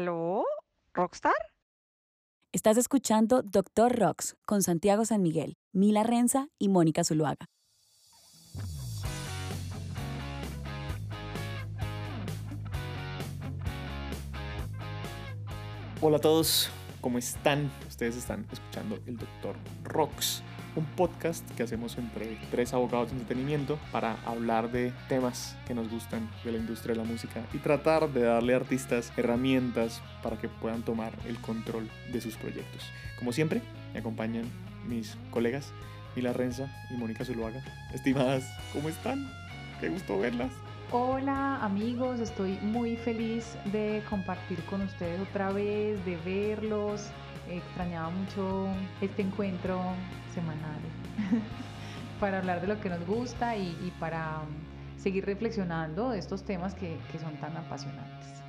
¿Aló? ¿Rockstar? Estás escuchando Doctor Rocks con Santiago San Miguel, Mila Renza y Mónica Zuluaga. Hola a todos, ¿cómo están? Ustedes están escuchando el Doctor Rocks, un podcast que hacemos entre tres abogados de entretenimiento para hablar de temas que nos gustan de la industria de la música y tratar de darle a artistas herramientas para que puedan tomar el control de sus proyectos. Como siempre, me acompañan mis colegas Mila Renza y Mónica Zuluaga. Estimadas, ¿cómo están? Qué gusto verlas. Hola amigos, estoy muy feliz de compartir con ustedes otra vez, de verlos. Extrañaba mucho este encuentro semanal para hablar de lo que nos gusta y, y para um, seguir reflexionando de estos temas que, que son tan apasionantes.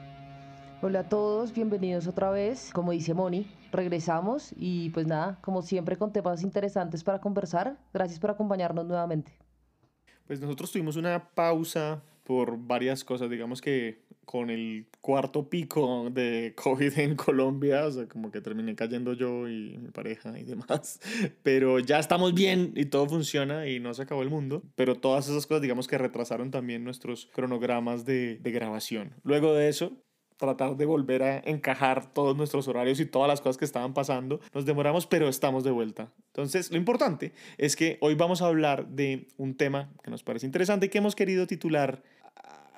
Hola a todos, bienvenidos otra vez. Como dice Moni, regresamos y pues nada, como siempre con temas interesantes para conversar. Gracias por acompañarnos nuevamente. Pues nosotros tuvimos una pausa por varias cosas, digamos que con el cuarto pico de COVID en Colombia, o sea, como que terminé cayendo yo y mi pareja y demás, pero ya estamos bien y todo funciona y no se acabó el mundo, pero todas esas cosas digamos que retrasaron también nuestros cronogramas de, de grabación. Luego de eso, tratar de volver a encajar todos nuestros horarios y todas las cosas que estaban pasando. Nos demoramos, pero estamos de vuelta. Entonces, lo importante es que hoy vamos a hablar de un tema que nos parece interesante y que hemos querido titular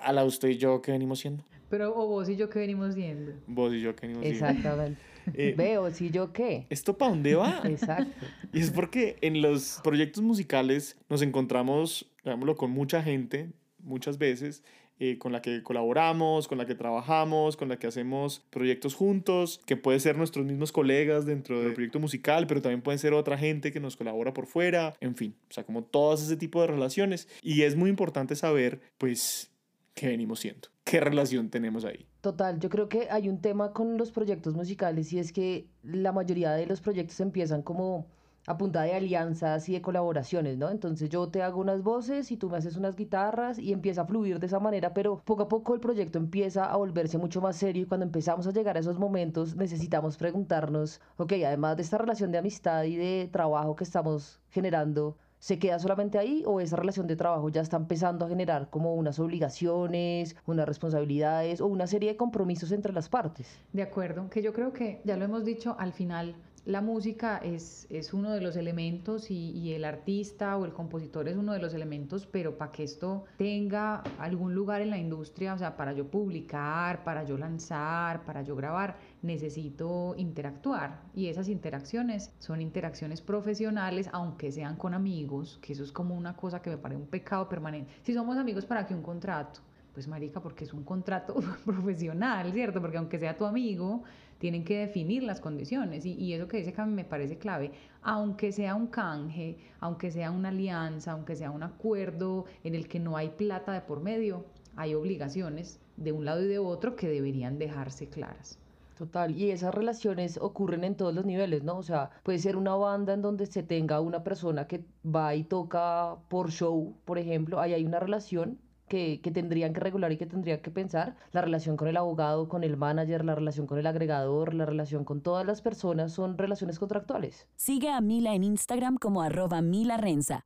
a la usted y yo que venimos siendo. Pero o vos y yo que venimos viendo. Vos y yo que venimos siendo. Exactamente. Eh, Veo, si yo qué. ¿Esto para dónde va? Exacto. Y es porque en los proyectos musicales nos encontramos, digámoslo, con mucha gente, muchas veces, eh, con la que colaboramos, con la que trabajamos, con la que hacemos proyectos juntos, que puede ser nuestros mismos colegas dentro del proyecto musical, pero también pueden ser otra gente que nos colabora por fuera, en fin, o sea, como todos ese tipo de relaciones. Y es muy importante saber, pues, qué venimos siendo, qué relación tenemos ahí. Total, yo creo que hay un tema con los proyectos musicales y es que la mayoría de los proyectos empiezan como a punta de alianzas y de colaboraciones, ¿no? Entonces yo te hago unas voces y tú me haces unas guitarras y empieza a fluir de esa manera, pero poco a poco el proyecto empieza a volverse mucho más serio y cuando empezamos a llegar a esos momentos necesitamos preguntarnos, ok, además de esta relación de amistad y de trabajo que estamos generando, ¿Se queda solamente ahí o esa relación de trabajo ya está empezando a generar como unas obligaciones, unas responsabilidades o una serie de compromisos entre las partes? De acuerdo, que yo creo que ya lo hemos dicho, al final la música es, es uno de los elementos y, y, el artista o el compositor es uno de los elementos, pero para que esto tenga algún lugar en la industria, o sea, para yo publicar, para yo lanzar, para yo grabar, necesito interactuar. Y esas interacciones son interacciones profesionales, aunque sean con amigos, que eso es como una cosa que me parece un pecado permanente. Si somos amigos, ¿para qué un contrato? Pues marica, porque es un contrato profesional, ¿cierto? Porque aunque sea tu amigo, tienen que definir las condiciones. Y, eso que dice Cami me parece clave. Aunque sea un canje, aunque sea una alianza, aunque sea un acuerdo en el que no hay plata de por medio, hay obligaciones de un lado y de otro que deberían dejarse claras. Total, y esas relaciones ocurren en todos los niveles, ¿no? O sea, puede ser una banda en donde se tenga una persona que va y toca por show, por ejemplo, ahí hay una relación que, que, tendrían que regular y que tendrían que pensar, la relación con el abogado, con el manager, la relación con el agregador, la relación con todas las personas son relaciones contractuales. Sigue a Mila en Instagram como arroba Mila Renza.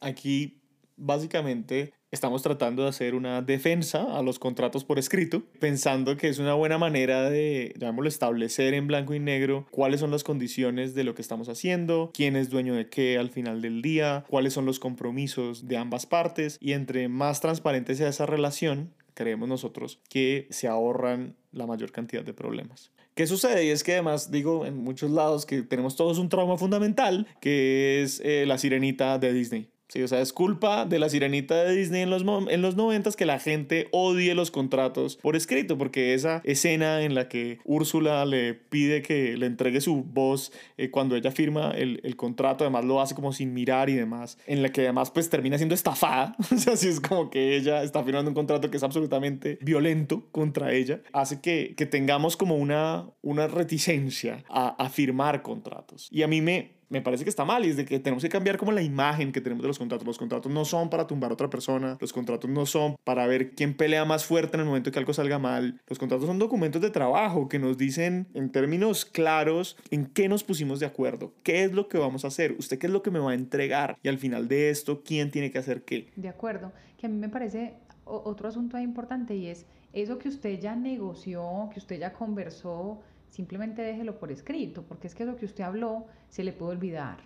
Aquí básicamente estamos tratando de hacer una defensa a los contratos por escrito, pensando que es una buena manera de, establecer en blanco y negro cuáles son las condiciones de lo que estamos haciendo, quién es dueño de qué al final del día, cuáles son los compromisos de ambas partes y entre más transparente sea esa relación, creemos nosotros que se ahorran la mayor cantidad de problemas. ¿Qué sucede? Y es que además digo en muchos lados que tenemos todos un trauma fundamental, que es eh, la sirenita de Disney. Sí, o sea, es culpa de la sirenita de Disney en los, en los 90 que la gente odie los contratos por escrito, porque esa escena en la que Úrsula le pide que le entregue su voz eh, cuando ella firma el, el, contrato, además lo hace como sin mirar y demás, en la que además pues termina siendo estafada, o sea, así es como que ella está firmando un contrato que es absolutamente violento contra ella, hace que, que tengamos como una, una reticencia a, a firmar contratos. Y a mí me, me parece que está mal y es de que tenemos que cambiar como la imagen que tenemos de los contratos. Los contratos no son para tumbar a otra persona, los contratos no son para ver quién pelea más fuerte en el momento que algo salga mal. Los contratos son documentos de trabajo que nos dicen en términos claros en qué nos pusimos de acuerdo, qué es lo que vamos a hacer, usted qué es lo que me va a entregar y al final de esto, quién tiene que hacer qué. De acuerdo, que a mí me parece otro asunto importante y es eso que usted ya negoció, que usted ya conversó, simplemente déjelo por escrito, porque es que eso que usted habló se le puede olvidar,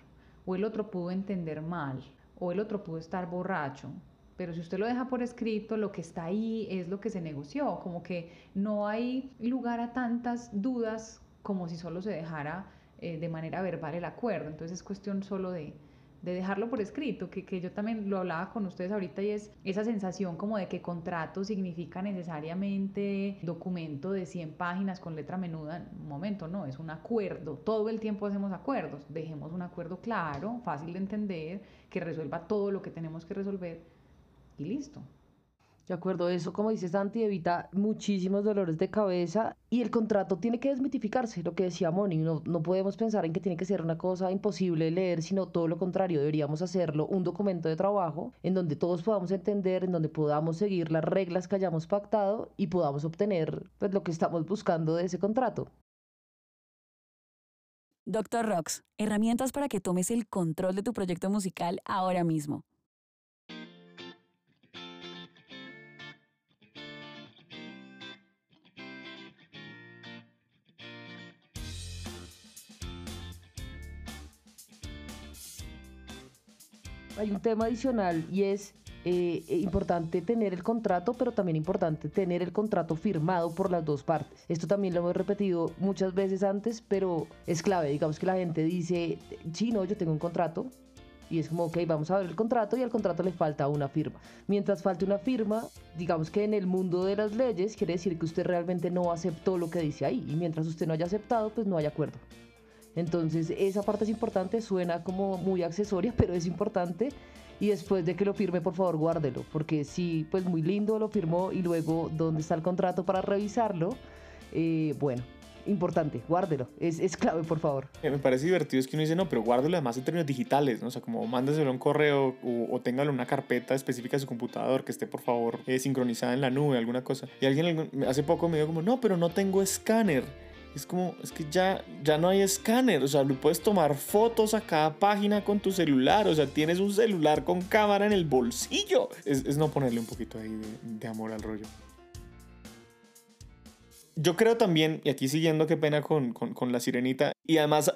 o el otro pudo entender mal, o el otro pudo estar borracho. Pero si usted lo deja por escrito, lo que está ahí es lo que se negoció, como que no hay lugar a tantas dudas como si solo se dejara eh, de manera verbal el acuerdo. Entonces es cuestión solo de, de dejarlo por escrito, que, que, yo también lo hablaba con ustedes ahorita y es esa sensación como de que contrato significa necesariamente documento de 100 páginas con letra menuda. Un momento, no, es un acuerdo. Todo el tiempo hacemos acuerdos. Dejemos un acuerdo claro, fácil de entender, que resuelva todo lo que tenemos que resolver y listo. De acuerdo, eso como dice Santi evita muchísimos dolores de cabeza y el contrato tiene que desmitificarse, lo que decía Moni, no, no podemos pensar en que tiene que ser una cosa imposible de leer, sino todo lo contrario, deberíamos hacerlo un documento de trabajo en donde todos podamos entender, en donde podamos seguir las reglas que hayamos pactado y podamos obtener pues, lo que estamos buscando de ese contrato. Doctor Rox, herramientas para que tomes el control de tu proyecto musical ahora mismo. Hay un tema adicional y es eh, importante tener el contrato, pero también importante tener el contrato firmado por las dos partes. Esto también lo hemos repetido muchas veces antes, pero es clave. Digamos que la gente dice, sí, no, yo tengo un contrato. Y es como, ok, vamos a ver el contrato y al contrato le falta una firma. Mientras falte una firma, digamos que en el mundo de las leyes quiere decir que usted realmente no aceptó lo que dice ahí. Y mientras usted no haya aceptado, pues no hay acuerdo. Entonces esa parte es importante, suena como muy accesoria, pero es importante. Y después de que lo firme, por favor, guárdelo, porque sí, pues muy lindo lo firmó y luego, ¿dónde está el contrato para revisarlo? Eh, bueno, importante, guárdelo. Es, es, clave, por favor. Eh, me parece divertido es que uno dice, no, pero guárdelo además en términos digitales, ¿no? O sea, como mándaselo un correo o, o téngalo una carpeta específica de su computador que esté, por favor, eh, sincronizada en la nube, alguna cosa. Y alguien hace poco me dijo como, no, pero no tengo escáner. Es como, es que ya, ya no hay escáner, o sea, puedes tomar fotos a cada página con tu celular, o sea, tienes un celular con cámara en el bolsillo. Es, no ponerle un poquito ahí de, amor al rollo. Yo creo también, y aquí siguiendo qué pena con, con, con la sirenita, y además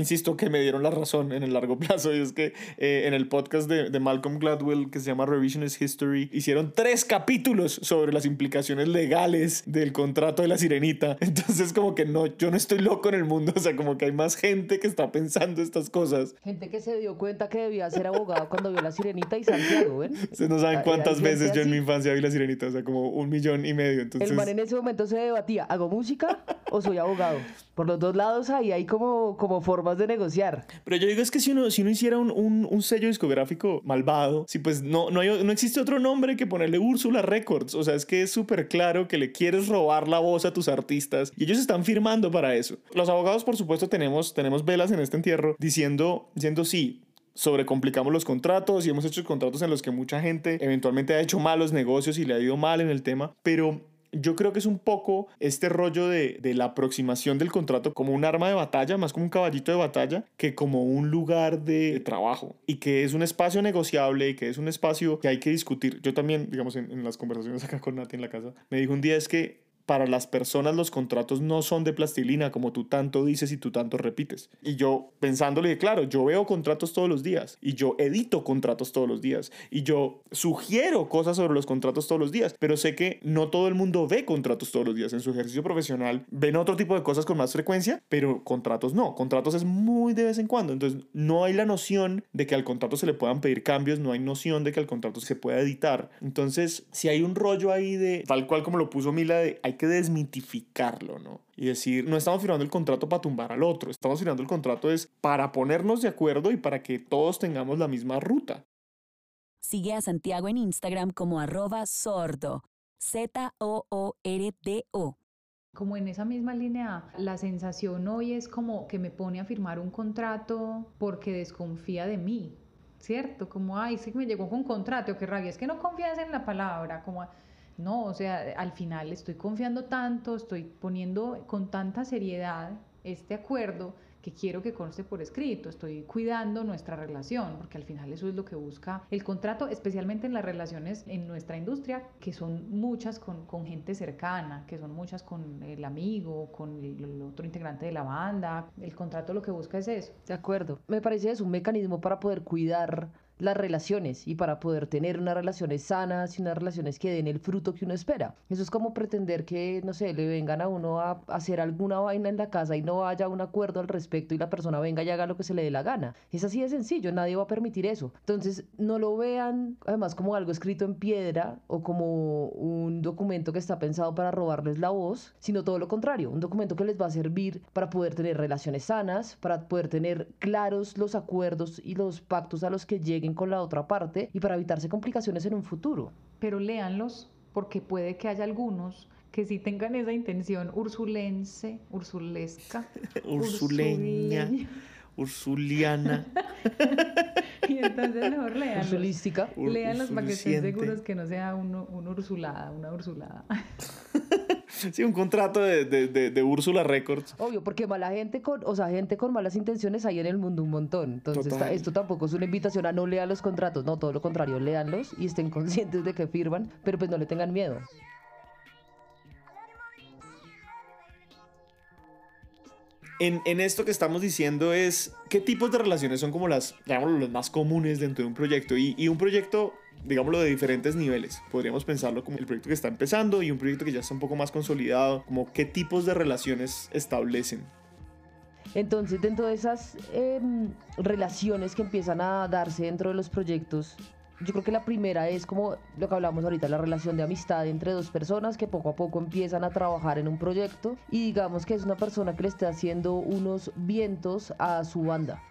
insisto que me dieron la razón en el largo plazo y es que eh, en el podcast de, de, Malcolm Gladwell que se llama Revisionist History hicieron tres capítulos sobre las implicaciones legales del contrato de la sirenita entonces como que no yo no estoy loco en el mundo o sea como que hay más gente que está pensando estas cosas gente que se dio cuenta que debía ser abogado cuando vio la sirenita y Santiago ¿ven? se no saben cuántas veces yo en mi infancia vi la sirenita o sea como un millón y medio entonces el man en ese momento se debatía ¿hago música o soy abogado? Por los dos lados ahí hay como, como formas de negociar. Pero yo digo es que si uno, si uno hiciera un, un, sello discográfico malvado, si pues no, no, no existe otro nombre que ponerle Úrsula Records. O sea, es que es súper claro que le quieres robar la voz a tus artistas y ellos están firmando para eso. Los abogados, por supuesto, tenemos, tenemos velas en este entierro diciendo, diciendo sí, sobrecomplicamos los contratos y hemos hecho contratos en los que mucha gente eventualmente ha hecho malos negocios y le ha ido mal en el tema, pero yo creo que es un poco este rollo de, de, la aproximación del contrato como un arma de batalla, más como un caballito de batalla, que como un lugar de trabajo y que es un espacio negociable y que es un espacio que hay que discutir. Yo también, digamos, en, en las conversaciones acá con Nati en la casa, me dijo un día es que para las personas los contratos no son de plastilina, como tú tanto dices y tú tanto repites. Y yo pensándole, claro, yo veo contratos todos los días y yo edito contratos todos los días y yo sugiero cosas sobre los contratos todos los días, pero sé que no todo el mundo ve contratos todos los días. En su ejercicio profesional ven otro tipo de cosas con más frecuencia, pero contratos no. Contratos es muy de vez en cuando. Entonces no hay la noción de que al contrato se le puedan pedir cambios, no hay noción de que al contrato se pueda editar. Entonces, si hay un rollo ahí de, tal cual como lo puso Mila, de hay que desmitificarlo, ¿no? Y decir, no estamos firmando el contrato para tumbar al otro, estamos firmando el contrato es para ponernos de acuerdo y para que todos tengamos la misma ruta. Sigue a Santiago en Instagram como arroba sordo, Z-O-O-R-D-O. Como en esa misma línea, la sensación hoy es como que me pone a firmar un contrato porque desconfía de mí, ¿cierto? Como, ay, sí que me llegó con contrato, qué rabia, es que no confías en la palabra, como... No, o sea, al final estoy confiando tanto, estoy poniendo con tanta seriedad este acuerdo que quiero que conste por escrito, estoy cuidando nuestra relación, porque al final eso es lo que busca el contrato, especialmente en las relaciones en nuestra industria, que son muchas con, con gente cercana, que son muchas con el amigo, con el, otro integrante de la banda. El contrato lo que busca es eso. De acuerdo. Me parece es un mecanismo para poder cuidar las relaciones y para poder tener unas relaciones sanas y unas relaciones que den el fruto que uno espera. Eso es como pretender que, no sé, le vengan a uno a hacer alguna vaina en la casa y no haya un acuerdo al respecto y la persona venga y haga lo que se le dé la gana. Es así de sencillo, nadie va a permitir eso. Entonces, no lo vean además como algo escrito en piedra o como un documento que está pensado para robarles la voz, sino todo lo contrario, un documento que les va a servir para poder tener relaciones sanas, para poder tener claros los acuerdos y los pactos a los que lleguen con la otra parte y para evitarse complicaciones en un futuro. Pero léanlos porque puede que haya algunos que sí tengan esa intención ursulense, ursulesca, ursuleña, ursuliana. y entonces mejor léanlos. Ursulística. Léanlos para que estén seguros que no sea uno, una ursulada, una ursulada. Sí, un contrato de, de, de, Úrsula Records. Obvio, porque mala gente con, o sea, gente con malas intenciones hay en el mundo un montón. Entonces, esto tampoco es una invitación a no leer los contratos, no, todo lo contrario, léanlos y estén conscientes de que firman, pero pues no le tengan miedo. En, esto que estamos diciendo es qué tipos de relaciones son como las, más comunes dentro de un proyecto. Y, y un proyecto digámoslo, de diferentes niveles. Podríamos pensarlo como el proyecto que está empezando y un proyecto que ya está un poco más consolidado, como qué tipos de relaciones establecen. Entonces, dentro de esas em, relaciones que empiezan a darse dentro de los proyectos, yo creo que la primera es como lo que hablamos ahorita, la relación de amistad entre dos personas que poco a poco empiezan a trabajar en un proyecto y digamos que es una persona que le está haciendo unos vientos a su banda.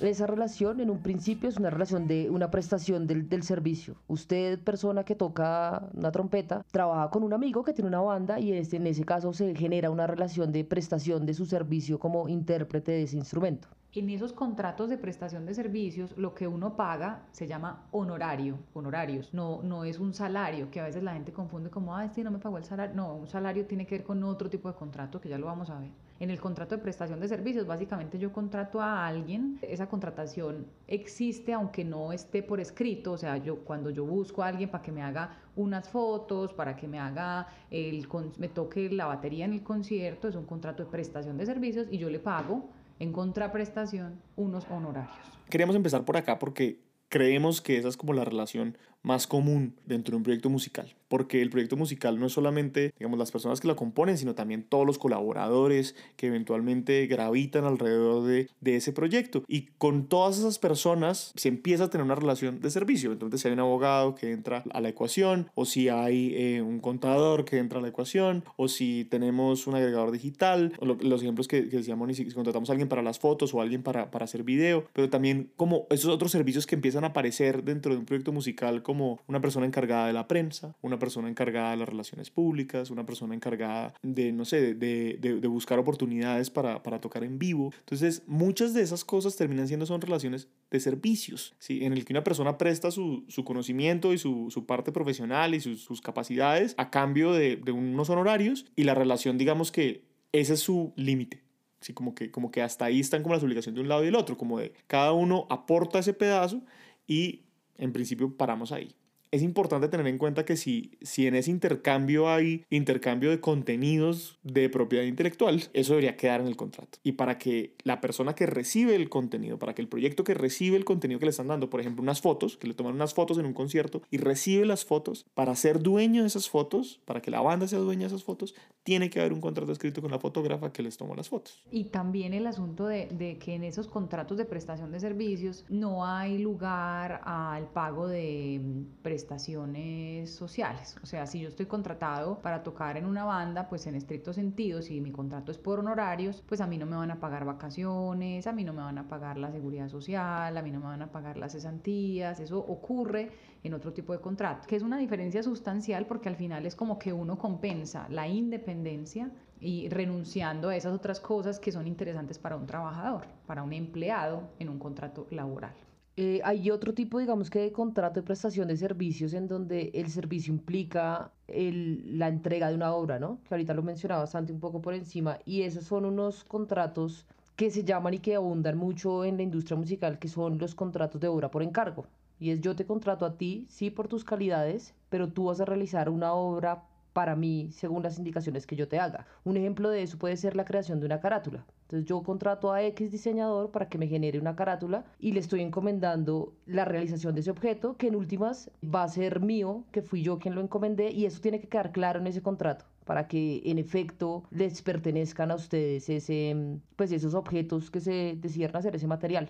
Esa relación en un principio es una relación de una prestación del, del, servicio. Usted, persona que toca una trompeta, trabaja con un amigo que tiene una banda y en ese caso se genera una relación de prestación de su servicio como intérprete de ese instrumento. En esos contratos de prestación de servicios, lo que uno paga se llama honorario, honorarios. No, no es un salario, que a veces la gente confunde como, ah, este no me pagó el salario. No, un salario tiene que ver con otro tipo de contrato que ya lo vamos a ver. En el contrato de prestación de servicios, básicamente yo contrato a alguien, esa contratación existe aunque no esté por escrito, o sea, yo cuando yo busco a alguien para que me haga unas fotos, para que me haga el me toque la batería en el concierto, es un contrato de prestación de servicios y yo le pago en contraprestación unos honorarios. Queríamos empezar por acá porque creemos que esa es como la relación más común dentro de un proyecto musical, porque el proyecto musical no es solamente, digamos, las personas que lo componen, sino también todos los colaboradores que eventualmente gravitan alrededor de, de ese proyecto. Y con todas esas personas se empieza a tener una relación de servicio. Entonces, si hay un abogado que entra a la ecuación, o si hay eh, un contador que entra a la ecuación, o si tenemos un agregador digital, los ejemplos que, que decíamos, si contratamos a alguien para las fotos o alguien para, para hacer video, pero también como esos otros servicios que empiezan a aparecer dentro de un proyecto musical como una persona encargada de la prensa, una persona encargada de las relaciones públicas, una persona encargada de, no sé, de, de, buscar oportunidades para, para, tocar en vivo. Entonces, muchas de esas cosas terminan siendo son relaciones de servicios, ¿sí? en el que una persona presta su, su conocimiento y su, su, parte profesional y sus, sus capacidades a cambio de, de unos honorarios y la relación, digamos que ese es su límite. Sí, como que, como que hasta ahí están como las obligaciones de un lado y del otro, como de cada uno aporta ese pedazo y en principio paramos ahí es importante tener en cuenta que si, si en ese intercambio hay intercambio de contenidos de propiedad intelectual, eso debería quedar en el contrato. Y para que la persona que recibe el contenido, para que el proyecto que recibe el contenido que le están dando, por ejemplo, unas fotos, que le toman unas fotos en un concierto y recibe las fotos, para ser dueño de esas fotos, para que la banda sea dueña de esas fotos, tiene que haber un contrato escrito con la fotógrafa que les tomó las fotos. Y también el asunto de, de que en esos contratos de prestación de servicios no hay lugar al pago de prestaciones sociales. O sea, si yo estoy contratado para tocar en una banda, pues en estricto sentido, si mi contrato es por honorarios, pues a mí no me van a pagar vacaciones, a mí no me van a pagar la seguridad social, a mí no me van a pagar las cesantías, eso ocurre en otro tipo de contrato, que es una diferencia sustancial porque al final es como que uno compensa la independencia y renunciando a esas otras cosas que son interesantes para un trabajador, para un empleado en un contrato laboral. Eh, hay otro tipo, digamos que de contrato de prestación de servicios en donde el servicio implica el, la entrega de una obra, ¿no? Que ahorita lo mencionaba bastante un poco por encima, y esos son unos contratos que se llaman y que abundan mucho en la industria musical, que son los contratos de obra por encargo. Y es yo te contrato a ti, sí, por tus calidades, pero tú vas a realizar una obra para mí según las indicaciones que yo te haga. Un ejemplo de eso puede ser la creación de una carátula. Entonces yo contrato a X diseñador para que me genere una carátula y le estoy encomendando la realización de ese objeto que en últimas va a ser mío, que fui yo quien lo encomendé y eso tiene que quedar claro en ese contrato para que en efecto les pertenezcan a ustedes ese, pues esos objetos que se decidieron hacer, ese material.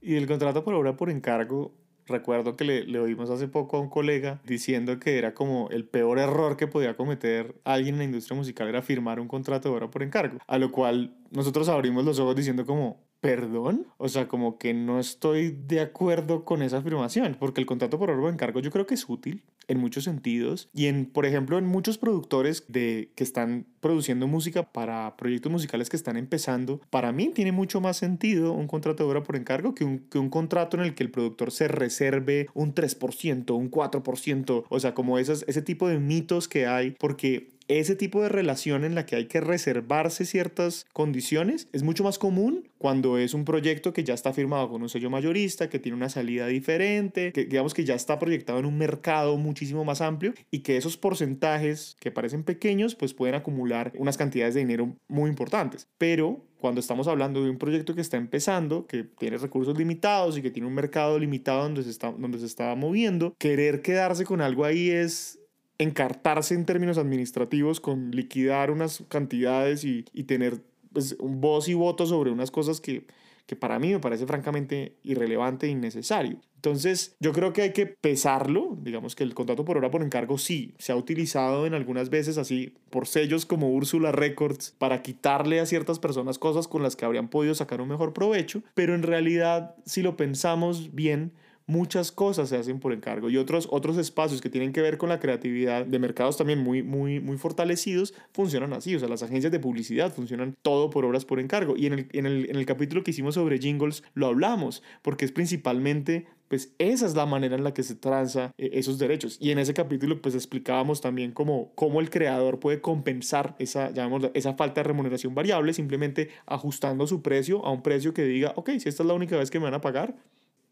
Y el contrato por obra por encargo Recuerdo que le, le, oímos hace poco a un colega diciendo que era como el peor error que podía cometer alguien en la industria musical era firmar un contrato de obra por encargo. A lo cual nosotros abrimos los ojos diciendo como, ¿Perdón? O sea, como que no estoy de acuerdo con esa afirmación, porque el contrato por obra de encargo yo creo que es útil en muchos sentidos y en, por ejemplo, en muchos productores de, que están produciendo música para proyectos musicales que están empezando, para mí tiene mucho más sentido un contrato de obra por encargo que un, que un contrato en el que el productor se reserve un 3%, un 4%, o sea, como esas, ese tipo de mitos que hay, porque ese tipo de relación en la que hay que reservarse ciertas condiciones es mucho más común cuando es un proyecto que ya está firmado con un sello mayorista, que tiene una salida diferente, que digamos que ya está proyectado en un mercado muchísimo más amplio y que esos porcentajes que parecen pequeños pues pueden acumular unas cantidades de dinero muy importantes. Pero cuando estamos hablando de un proyecto que está empezando, que tiene recursos limitados y que tiene un mercado limitado donde se está, donde se moviendo, querer quedarse con algo ahí es encartarse en términos administrativos con liquidar unas cantidades y, y tener pues, un voz y voto sobre unas cosas que, que para mí me parece francamente irrelevante e innecesario. Entonces, yo creo que hay que pesarlo, digamos que el contrato por hora por encargo sí, se ha utilizado en algunas veces así por sellos como Úrsula Records para quitarle a ciertas personas cosas con las que habrían podido sacar un mejor provecho, pero en realidad, si lo pensamos bien, muchas cosas se hacen por encargo y otros, otros espacios que tienen que ver con la creatividad de mercados también muy, muy, muy fortalecidos funcionan así. O sea, las agencias de publicidad funcionan todo por obras por encargo. Y en el, en el, en el capítulo que hicimos sobre jingles lo hablamos, porque es principalmente pues esa es la manera en la que se transa eh, esos derechos. Y en ese capítulo pues explicábamos también cómo, cómo el creador puede compensar esa, esa falta de remuneración variable simplemente ajustando su precio a un precio que diga, ok, si esta es la única vez que me van a pagar,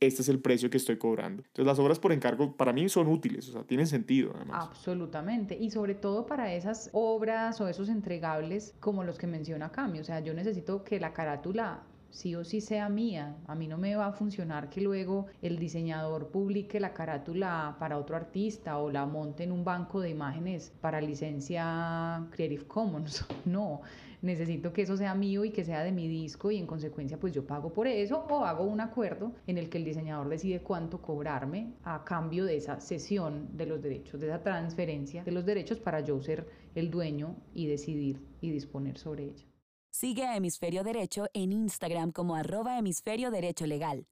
este es el precio que estoy cobrando. Entonces las obras por encargo para mí son útiles, o sea, tienen sentido además. Absolutamente, y sobre todo para esas obras o esos entregables como los que menciona Cami, o sea, yo necesito que la carátula sí o sí sea mía. A mí no me va a funcionar que luego el diseñador publique la carátula para otro artista o la monte en un banco de imágenes para licencia Creative Commons. No, necesito que eso sea mío y que sea de mi disco y en consecuencia pues yo pago por eso o hago un acuerdo en el que el diseñador decide cuánto cobrarme a cambio de esa cesión de los derechos, de esa transferencia de los derechos para yo ser el dueño y decidir y disponer sobre ella. Sigue a Hemisferio Derecho en Instagram como arroba hemisferio derecho legal.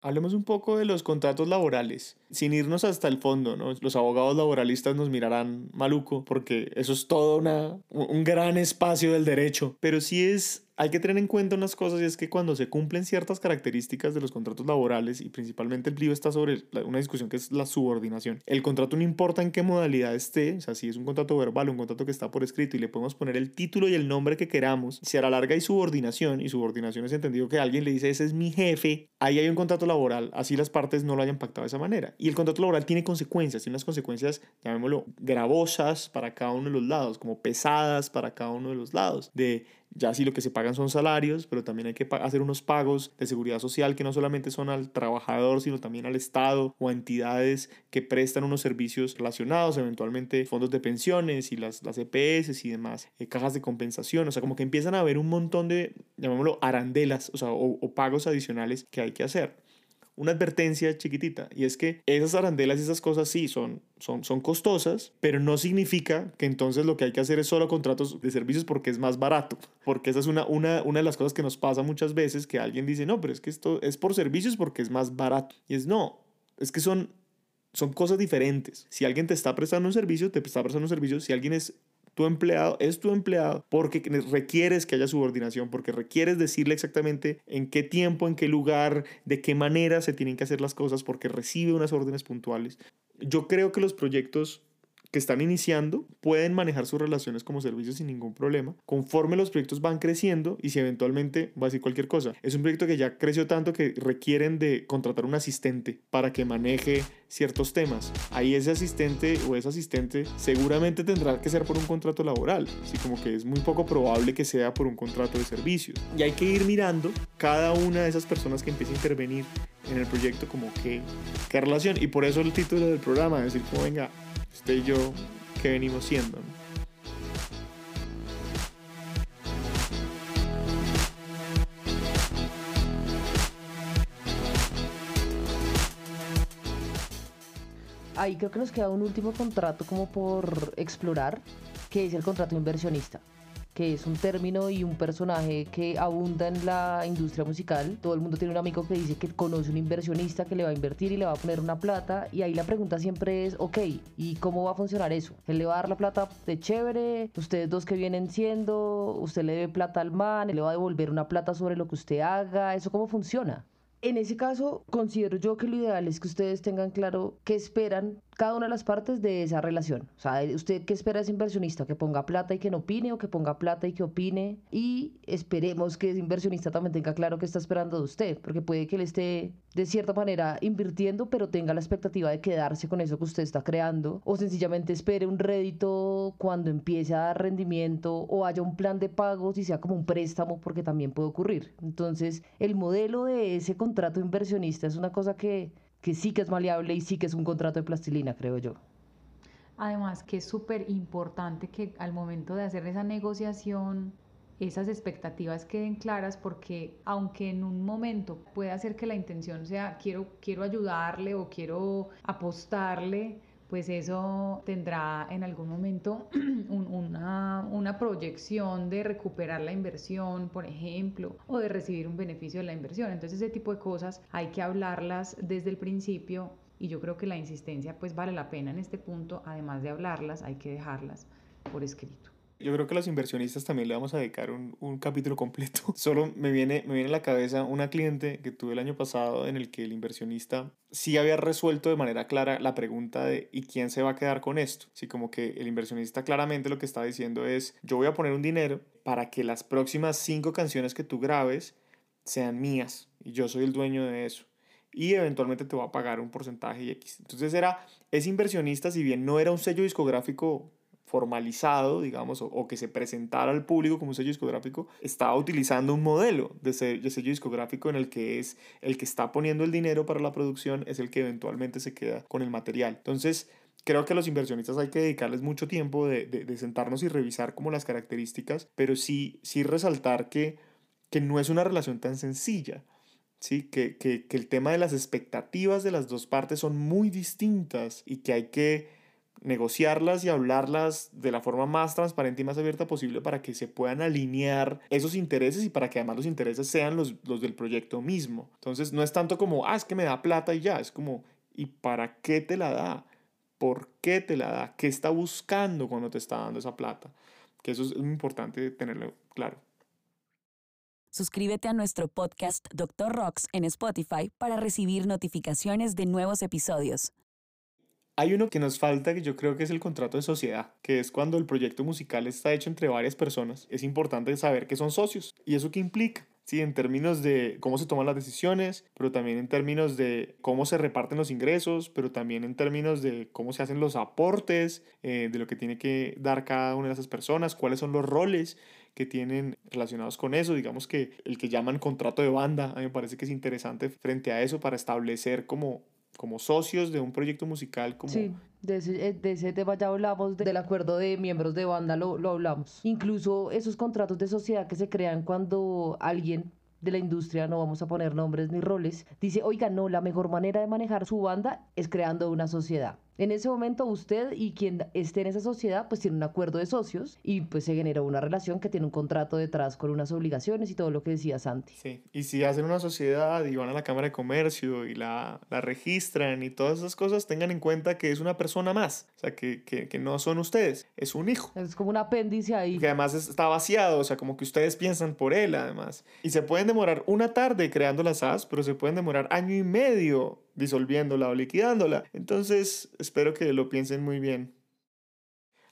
Hablemos un poco de los contratos laborales, sin irnos hasta el fondo, ¿no? Los abogados laboralistas nos mirarán maluco porque eso es todo una, un gran espacio del derecho, pero sí es hay que tener en cuenta unas cosas y es que cuando se cumplen ciertas características de los contratos laborales y principalmente el lío está sobre una discusión que es la subordinación. El contrato no importa en qué modalidad esté, o sea, si es un contrato verbal, un contrato que está por escrito y le podemos poner el título y el nombre que queramos, si a la larga hay subordinación y subordinación es entendido que alguien le dice ese es mi jefe, ahí hay un contrato laboral, así las partes no lo hayan pactado de esa manera. Y el contrato laboral tiene consecuencias, tiene unas consecuencias, llamémoslo, gravosas para cada uno de los lados, como pesadas para cada uno de los lados, de ya si lo que se pagan son salarios, pero también hay que hacer unos pagos de seguridad social que no solamente son al trabajador, sino también al Estado o a entidades que prestan unos servicios relacionados, eventualmente fondos de pensiones y las, las EPS y demás, eh, cajas de compensación, o sea, como que empiezan a haber un montón de, llamémoslo, arandelas, o sea, o pagos adicionales que hay que hacer. Una advertencia chiquitita y es que esas arandelas y esas cosas sí son, son, son costosas, pero no significa que entonces lo que hay que hacer es solo contratos de servicios porque es más barato, porque esa es una, una, una de las cosas que nos pasa muchas veces que alguien dice, no, pero es que esto es por servicios porque es más barato. Y es no, es que son son cosas diferentes. Si alguien te está prestando un servicio, te está prestando un servicio. Si alguien es tu empleado, es tu empleado porque requieres que haya subordinación, porque requieres decirle exactamente en qué tiempo, en qué lugar, de qué manera se tienen que hacer las cosas, porque recibe unas órdenes puntuales. Yo creo que los proyectos que están iniciando pueden manejar sus relaciones como servicios sin ningún problema. Conforme los proyectos van creciendo y si eventualmente va a decir cualquier cosa, es un proyecto que ya creció tanto que requieren de contratar un asistente para que maneje ciertos temas. Ahí ese asistente o ese asistente seguramente tendrá que ser por un contrato laboral, así como que es muy poco probable que sea por un contrato de servicios. Y hay que ir mirando cada una de esas personas que empieza a intervenir en el proyecto como que qué relación y por eso el título del programa, es decir, como venga, usted y yo que venimos siendo. Ahí creo que nos queda un último contrato como por explorar, que es el contrato inversionista que es un término y un personaje que abunda en la industria musical. Todo el mundo tiene un amigo que dice que conoce un inversionista que le va a invertir y le va a poner una plata. Y ahí la pregunta siempre es, ok, ¿y cómo va a funcionar eso? Él le va a dar la plata de chévere, ustedes dos que vienen siendo, usted le debe plata al man, le va a devolver una plata sobre lo que usted haga, ¿eso cómo funciona? En ese caso, considero yo que lo ideal es que ustedes tengan claro qué esperan cada una de las partes de esa relación. O sea, ¿usted qué espera de ese inversionista? ¿Que ponga plata y que no opine o que ponga plata y que opine? Y esperemos que ese inversionista también tenga claro qué está esperando de usted, porque puede que él esté de cierta manera invirtiendo, pero tenga la expectativa de quedarse con eso que usted está creando, o sencillamente espere un rédito cuando empiece a dar rendimiento o haya un plan de pagos y sea como un préstamo, porque también puede ocurrir. Entonces, el modelo de ese contrato inversionista es una cosa que que sí que es maleable y sí que es un contrato de plastilina, creo yo. Además, que es súper importante que al momento de hacer esa negociación esas expectativas queden claras porque aunque en un momento puede ser que la intención sea quiero, quiero ayudarle o quiero apostarle, pues eso tendrá en algún momento una, una, proyección de recuperar la inversión, por ejemplo, o de recibir un beneficio de la inversión. Entonces ese tipo de cosas hay que hablarlas desde el principio y yo creo que la insistencia pues vale la pena en este punto, además de hablarlas, hay que dejarlas por escrito. Yo creo que los inversionistas también le vamos a dedicar un, un, capítulo completo. Solo me viene, me viene a la cabeza una cliente que tuve el año pasado en el que el inversionista sí había resuelto de manera clara la pregunta de ¿y quién se va a quedar con esto? Así como que el inversionista claramente lo que está diciendo es yo voy a poner un dinero para que las próximas cinco canciones que tú grabes sean mías y yo soy el dueño de eso y eventualmente te va a pagar un porcentaje X. Entonces era, ese inversionista, si bien no era un sello discográfico formalizado, digamos, o, que se presentara al público como un sello discográfico, estaba utilizando un modelo de, sello, discográfico en el que es el que está poniendo el dinero para la producción, es el que eventualmente se queda con el material. Entonces, creo que a los inversionistas hay que dedicarles mucho tiempo de, de, sentarnos y revisar como las características, pero sí, sí resaltar que, que no es una relación tan sencilla. ¿sí? Que, que, que el tema de las expectativas de las dos partes son muy distintas y que hay que negociarlas y hablarlas de la forma más transparente y más abierta posible para que se puedan alinear esos intereses y para que además los intereses sean los, los del proyecto mismo. Entonces no es tanto como, ah, es que me da plata y ya, es como, ¿y para qué te la da? ¿Por qué te la da? ¿Qué está buscando cuando te está dando esa plata? Que eso es importante tenerlo claro. Suscríbete a nuestro podcast Doctor Rocks en Spotify para recibir notificaciones de nuevos episodios. Hay uno que nos falta que yo creo que es el contrato de sociedad, que es cuando el proyecto musical está hecho entre varias personas. Es importante saber que son socios. ¿Y eso qué implica? Sí, en términos de cómo se toman las decisiones, pero también en términos de cómo se reparten los ingresos, pero también en términos de cómo se hacen los aportes, eh, de lo que tiene que dar cada una de esas personas, cuáles son los roles que tienen relacionados con eso. Digamos que el que llaman contrato de banda, a mí me parece que es interesante frente a eso para establecer como como socios de un proyecto musical. Como... Sí, de ese, eh, de ese tema ya hablamos, del acuerdo de miembros de banda lo, lo hablamos. Incluso esos contratos de sociedad que se crean cuando alguien de la industria, no vamos a poner nombres ni roles, dice, oiga, no, la mejor manera de manejar su banda es creando una sociedad. En ese momento usted y quien esté en esa sociedad pues tiene un acuerdo de socios y pues se genera una relación que tiene un contrato detrás con unas obligaciones y todo lo que decía Santi. Sí, y si hacen una sociedad y van a la Cámara de Comercio y la, la registran y todas esas cosas, tengan en cuenta que es una persona más, o sea, que, que, que no son ustedes, es un hijo. Es como un apéndice ahí. Que además está vaciado, o sea, como que ustedes piensan por él además. Y se pueden demorar una tarde creando las SAS, pero se pueden demorar año y medio disolviéndola o liquidándola. Entonces, espero que lo piensen muy bien.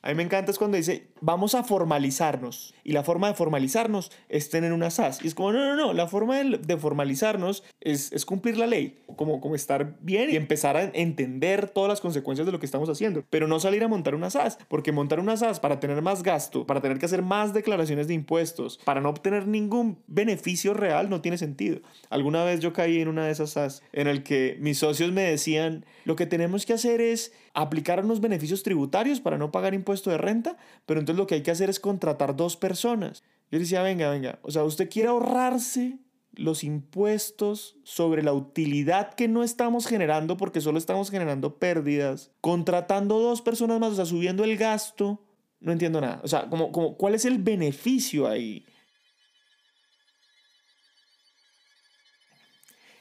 A mí me encanta es cuando dice, vamos a formalizarnos. Y la forma de formalizarnos es tener una SAS. Y es como, no, no, no, la forma de, formalizarnos es, es, cumplir la ley. Como, como estar bien y empezar a entender todas las consecuencias de lo que estamos haciendo. Pero no salir a montar una SAS. Porque montar una SAS para tener más gasto, para tener que hacer más declaraciones de impuestos, para no obtener ningún beneficio real, no tiene sentido. Alguna vez yo caí en una de esas SAS en el que mis socios me decían, lo que tenemos que hacer es aplicar unos beneficios tributarios para no pagar de renta, pero entonces lo que hay que hacer es contratar dos personas. Yo decía, venga, venga, o sea, usted quiere ahorrarse los impuestos sobre la utilidad que no estamos generando porque solo estamos generando pérdidas, contratando dos personas más, o sea, subiendo el gasto. No entiendo nada. O sea, como, como, ¿cuál es el beneficio ahí?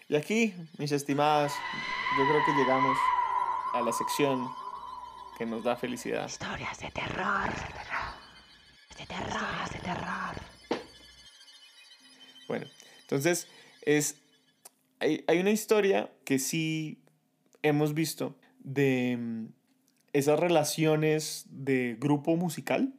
Y aquí, mis estimadas, yo creo que llegamos a la sección que nos da felicidad. Historias de terror. De terror, de terror. Bueno, entonces es hay, hay una historia que sí hemos visto de mm, esas relaciones de grupo musical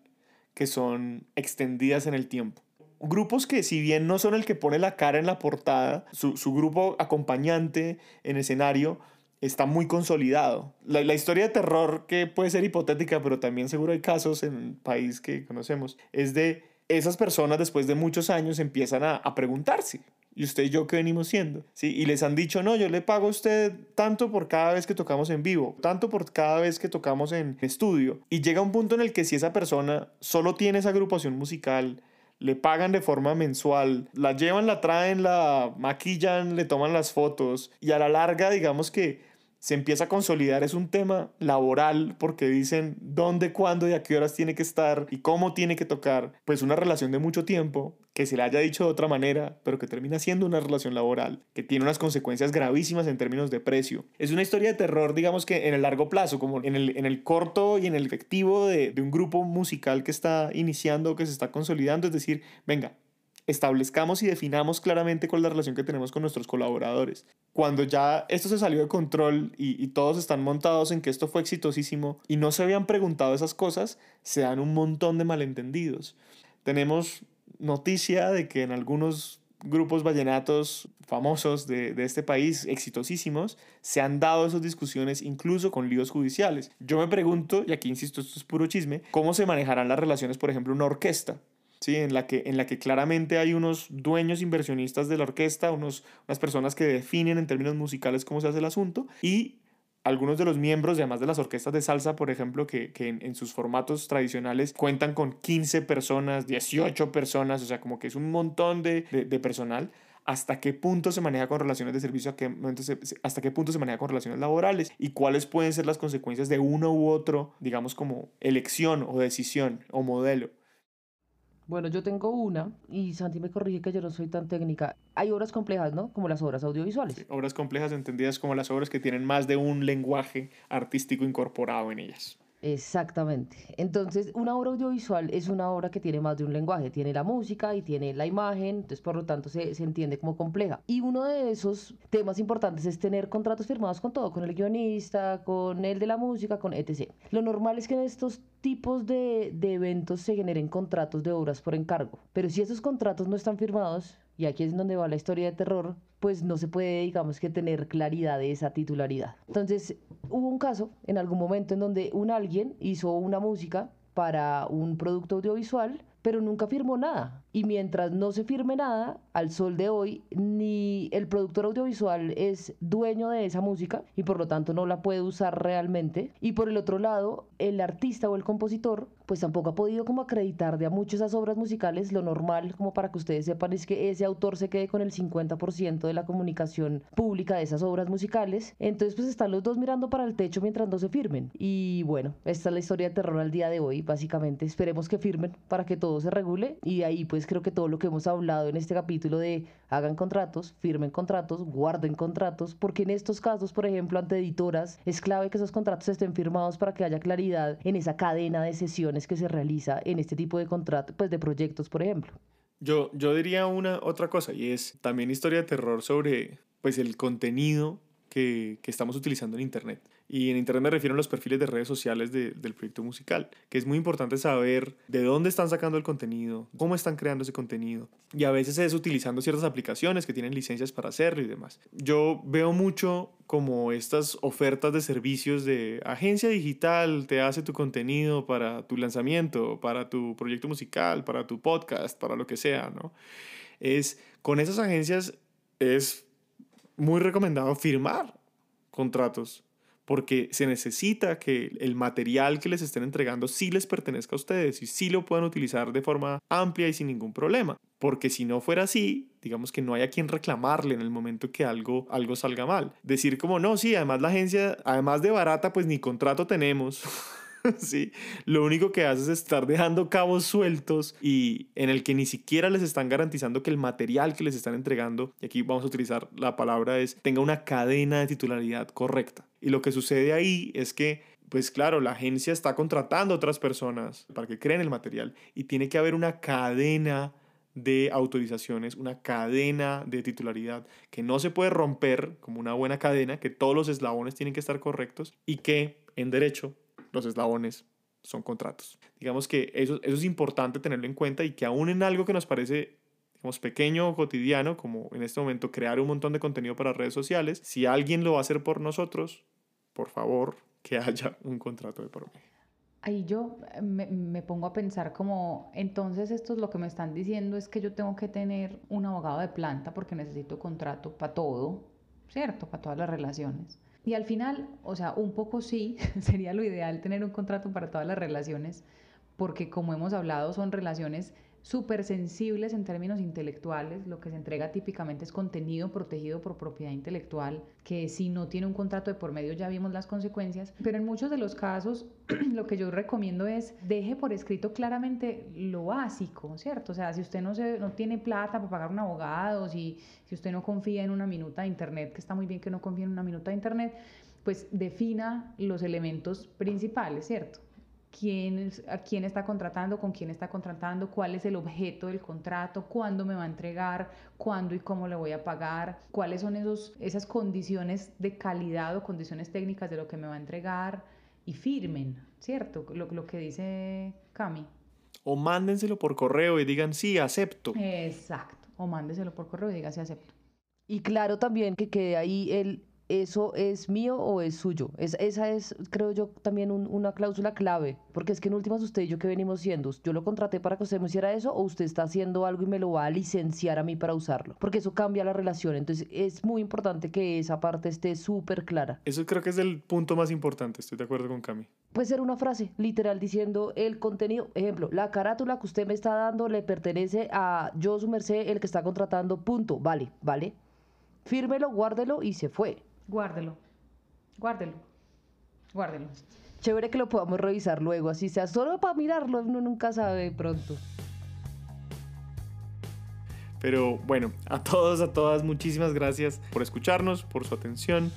que son extendidas en el tiempo. Grupos que si bien no son el que pone la cara en la portada, su, su grupo acompañante en escenario está muy consolidado. La, la, historia de terror, que puede ser hipotética, pero también seguro hay casos en el país que conocemos, es de esas personas después de muchos años empiezan a, a preguntarse, ¿y usted y yo qué venimos siendo? ¿Sí? Y les han dicho, no, yo le pago a usted tanto por cada vez que tocamos en vivo, tanto por cada vez que tocamos en estudio. Y llega un punto en el que si esa persona solo tiene esa agrupación musical, le pagan de forma mensual, la llevan, la traen, la maquillan, le toman las fotos y a la larga digamos que se empieza a consolidar es un tema laboral porque dicen dónde, cuándo y a qué horas tiene que estar y cómo tiene que tocar, pues una relación de mucho tiempo que se le haya dicho de otra manera, pero que termina siendo una relación laboral, que tiene unas consecuencias gravísimas en términos de precio. Es una historia de terror, digamos que en el largo plazo, como en el, en el corto y en el efectivo de, de un grupo musical que está iniciando, que se está consolidando, es decir, venga, establezcamos y definamos claramente cuál es la relación que tenemos con nuestros colaboradores. Cuando ya esto se salió de control y, todos están montados en que esto fue exitosísimo y no se habían preguntado esas cosas, se dan un montón de malentendidos. Tenemos noticia de que en algunos grupos vallenatos famosos de, de, este país, exitosísimos, se han dado esas discusiones incluso con líos judiciales. Yo me pregunto, y aquí insisto, esto es puro chisme, ¿cómo se manejarán las relaciones, por ejemplo, una orquesta? ¿Sí? en, la que, en la que claramente hay unos dueños inversionistas de la orquesta, unos, unas personas que definen en términos musicales cómo se hace el asunto y algunos de los miembros, además de las orquestas de salsa, por ejemplo, que, que en, sus formatos tradicionales cuentan con 15 personas, 18 personas, o sea, como que es un montón de, de, de personal, hasta qué punto se maneja con relaciones de servicio, hasta qué punto se maneja con relaciones laborales y cuáles pueden ser las consecuencias de uno u otro, digamos como elección o decisión o modelo. Bueno, yo tengo una y Santi me corrige que yo no soy tan técnica. Hay obras complejas, ¿no? Como las obras audiovisuales. Obras complejas entendidas como las obras que tienen más de un lenguaje artístico incorporado en ellas. Exactamente. Entonces, una obra audiovisual es una obra que tiene más de un lenguaje. Tiene la música y tiene la imagen, entonces por lo tanto se, se, entiende como compleja. Y uno de esos temas importantes es tener contratos firmados con todo, con el guionista, con el de la música, con etc. Lo normal es que en estos tipos de, de eventos se generen contratos de obras por encargo. Pero si esos contratos no están firmados, y aquí es donde va la historia de terror, pues no se puede, digamos que, tener claridad de esa titularidad. Entonces, hubo un caso en algún momento en donde un alguien hizo una música para un producto audiovisual, pero nunca firmó nada. Y mientras no se firme nada, al sol de hoy, ni el productor audiovisual es dueño de esa música y por lo tanto no la puede usar realmente. Y por el otro lado, el artista o el compositor pues tampoco ha podido como acreditar de a muchas esas obras musicales. Lo normal, como para que ustedes sepan, es que ese autor se quede con el 50% de la comunicación pública de esas obras musicales. Entonces, pues están los dos mirando para el techo mientras no se firmen. Y bueno, esta es la historia de terror al día de hoy, básicamente. Esperemos que firmen para que todo se regule. Y ahí, pues creo que todo lo que hemos hablado en este capítulo de hagan contratos, firmen contratos, guarden contratos, porque en estos casos, por ejemplo, ante editoras, es clave que esos contratos estén firmados para que haya claridad en esa cadena de sesiones que se realiza en este tipo de contratos, pues de proyectos, por ejemplo. Yo, yo diría una otra cosa y es también historia de terror sobre pues el contenido que, que estamos utilizando en Internet. Y en Internet me refiero a los perfiles de redes sociales del proyecto musical, que es muy importante saber de dónde están sacando el contenido, cómo están creando ese contenido. Y a veces es utilizando ciertas aplicaciones que tienen licencias para hacerlo y demás. Yo veo mucho como estas ofertas de servicios de agencia digital te hace tu contenido para tu lanzamiento, para tu proyecto musical, para tu podcast, para lo que sea, ¿no? Es con esas agencias es muy recomendado firmar contratos porque se necesita que el material que les estén entregando sí les pertenezca a ustedes y sí lo puedan utilizar de forma amplia y sin ningún problema. Porque si no fuera así, digamos que no hay a quien reclamarle en el momento que algo, algo salga mal. Decir como, no, sí, además la agencia, además de barata, pues ni contrato tenemos. ¿sí? Lo único que hace es estar dejando cabos sueltos y en el que ni siquiera les están garantizando que el material que les están entregando, y aquí vamos a utilizar la palabra es, tenga una cadena de titularidad correcta. Y lo que sucede ahí es que pues claro, la agencia está contratando a otras personas para que creen el material y tiene que haber una cadena de autorizaciones, una cadena de titularidad que no se puede romper como una buena cadena, que todos los eslabones tienen que estar correctos y que en derecho los eslabones son contratos. Digamos que eso, eso es importante tenerlo en cuenta y que aún en algo que nos parece digamos, pequeño o cotidiano, como en este momento crear un montón de contenido para redes sociales, si alguien lo va a hacer por nosotros, por favor, que haya un contrato de por medio. Ahí yo me, me, pongo a pensar como, entonces esto es lo que me están diciendo es que yo tengo que tener un abogado de planta porque necesito contrato para todo, ¿cierto? Para todas las relaciones. Y al final, o sea, un poco sí, sería lo ideal tener un contrato para todas las relaciones, porque como hemos hablado, son relaciones súper sensibles en términos intelectuales. Lo que se entrega típicamente es contenido protegido por propiedad intelectual, que si no tiene un contrato de por medio ya vimos las consecuencias. Pero en muchos de los casos lo que yo recomiendo es deje por escrito claramente lo básico, ¿cierto? O sea, si usted no, se, no tiene plata para pagar un abogado, si, si usted no confía en una minuta de internet, que está muy bien que no confíe en una minuta de internet, pues defina los elementos principales, ¿cierto? Quién, a quién está contratando, con quién está contratando, cuál es el objeto del contrato, cuándo me va a entregar, cuándo y cómo le voy a pagar, cuáles son esos, esas condiciones de calidad o condiciones técnicas de lo que me va a entregar y firmen, ¿cierto? Lo, lo que dice Cami. O mándenselo por correo y digan sí, acepto. Exacto, o mándenselo por correo y digan sí, acepto. Y claro también que quede ahí el eso es mío o es suyo. esa es, creo yo, también una cláusula clave, porque es que en últimas usted y yo que venimos siendo, yo lo contraté para que usted me hiciera eso o usted está haciendo algo y me lo va a licenciar a mí para usarlo, porque eso cambia la relación. Entonces es muy importante que esa parte esté súper clara. Eso creo que es el punto más importante, estoy de acuerdo con Cami. Puede ser una frase literal diciendo el contenido, ejemplo, la carátula que usted me está dando le pertenece a yo, su merced, el que está contratando, punto, vale, vale. Fírmelo, guárdelo y se fue. Guárdelo, guárdelo, guárdelo. Chévere que lo podamos revisar luego, así sea solo para mirarlo, uno nunca sabe pronto. Pero bueno, a todos, a todas, muchísimas gracias por escucharnos, por su atención.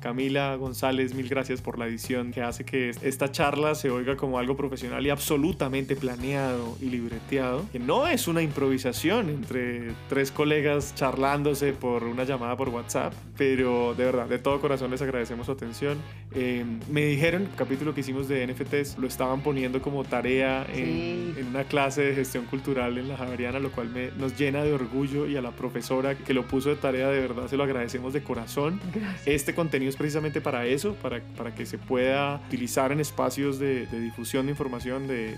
Camila González, mil gracias por la edición que hace que esta charla se oiga como algo profesional y absolutamente planeado y libreteado, que no es una improvisación entre tres colegas charlándose por una llamada por WhatsApp, pero de verdad, de todo corazón les agradecemos su atención. Eh, me dijeron, el capítulo que hicimos de NFTs lo estaban poniendo como tarea en, en una clase de gestión cultural en la Javeriana, lo cual me, nos llena de orgullo y a la profesora que lo puso de tarea, de verdad se lo agradecemos de corazón. Gracias. Este contenido es precisamente para eso, para, para que se pueda utilizar en espacios de, difusión de información, de,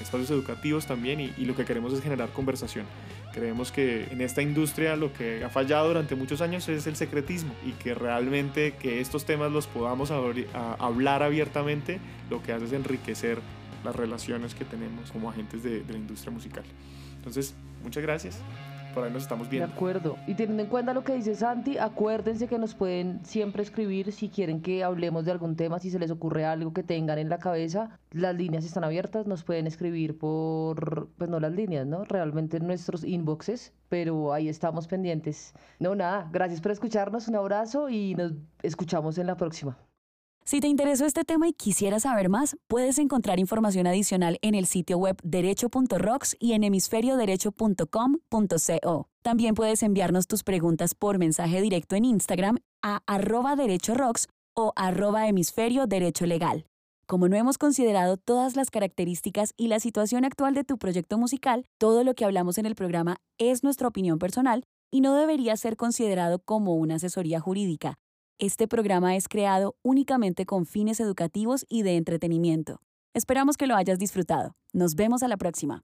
espacios educativos también, y, lo que queremos es generar conversación. Creemos que en esta industria lo que ha fallado durante muchos años es el secretismo y que realmente que estos temas los podamos hablar abiertamente, lo que hace es enriquecer las relaciones que tenemos como agentes de, de la industria musical. Entonces, muchas gracias por ahí nos estamos viendo. De acuerdo. Y teniendo en cuenta lo que dice Santi, acuérdense que nos pueden siempre escribir si quieren que hablemos de algún tema, si se les ocurre algo que tengan en la cabeza. Las líneas están abiertas, nos pueden escribir por, pues no las líneas, ¿no? Realmente nuestros inboxes, pero ahí estamos pendientes. No, nada, gracias por escucharnos, un abrazo y nos escuchamos en la próxima. Si te interesó este tema y quisieras saber más, puedes encontrar información adicional en el sitio web derecho.rocks y en hemisferioderecho.com.co. También puedes enviarnos tus preguntas por mensaje directo en Instagram a arroba derechorocks o arroba hemisferio derecho legal. Como no hemos considerado todas las características y la situación actual de tu proyecto musical, todo lo que hablamos en el programa es nuestra opinión personal y no debería ser considerado como una asesoría jurídica. Este programa es creado únicamente con fines educativos y de entretenimiento. Esperamos que lo hayas disfrutado. Nos vemos a la próxima.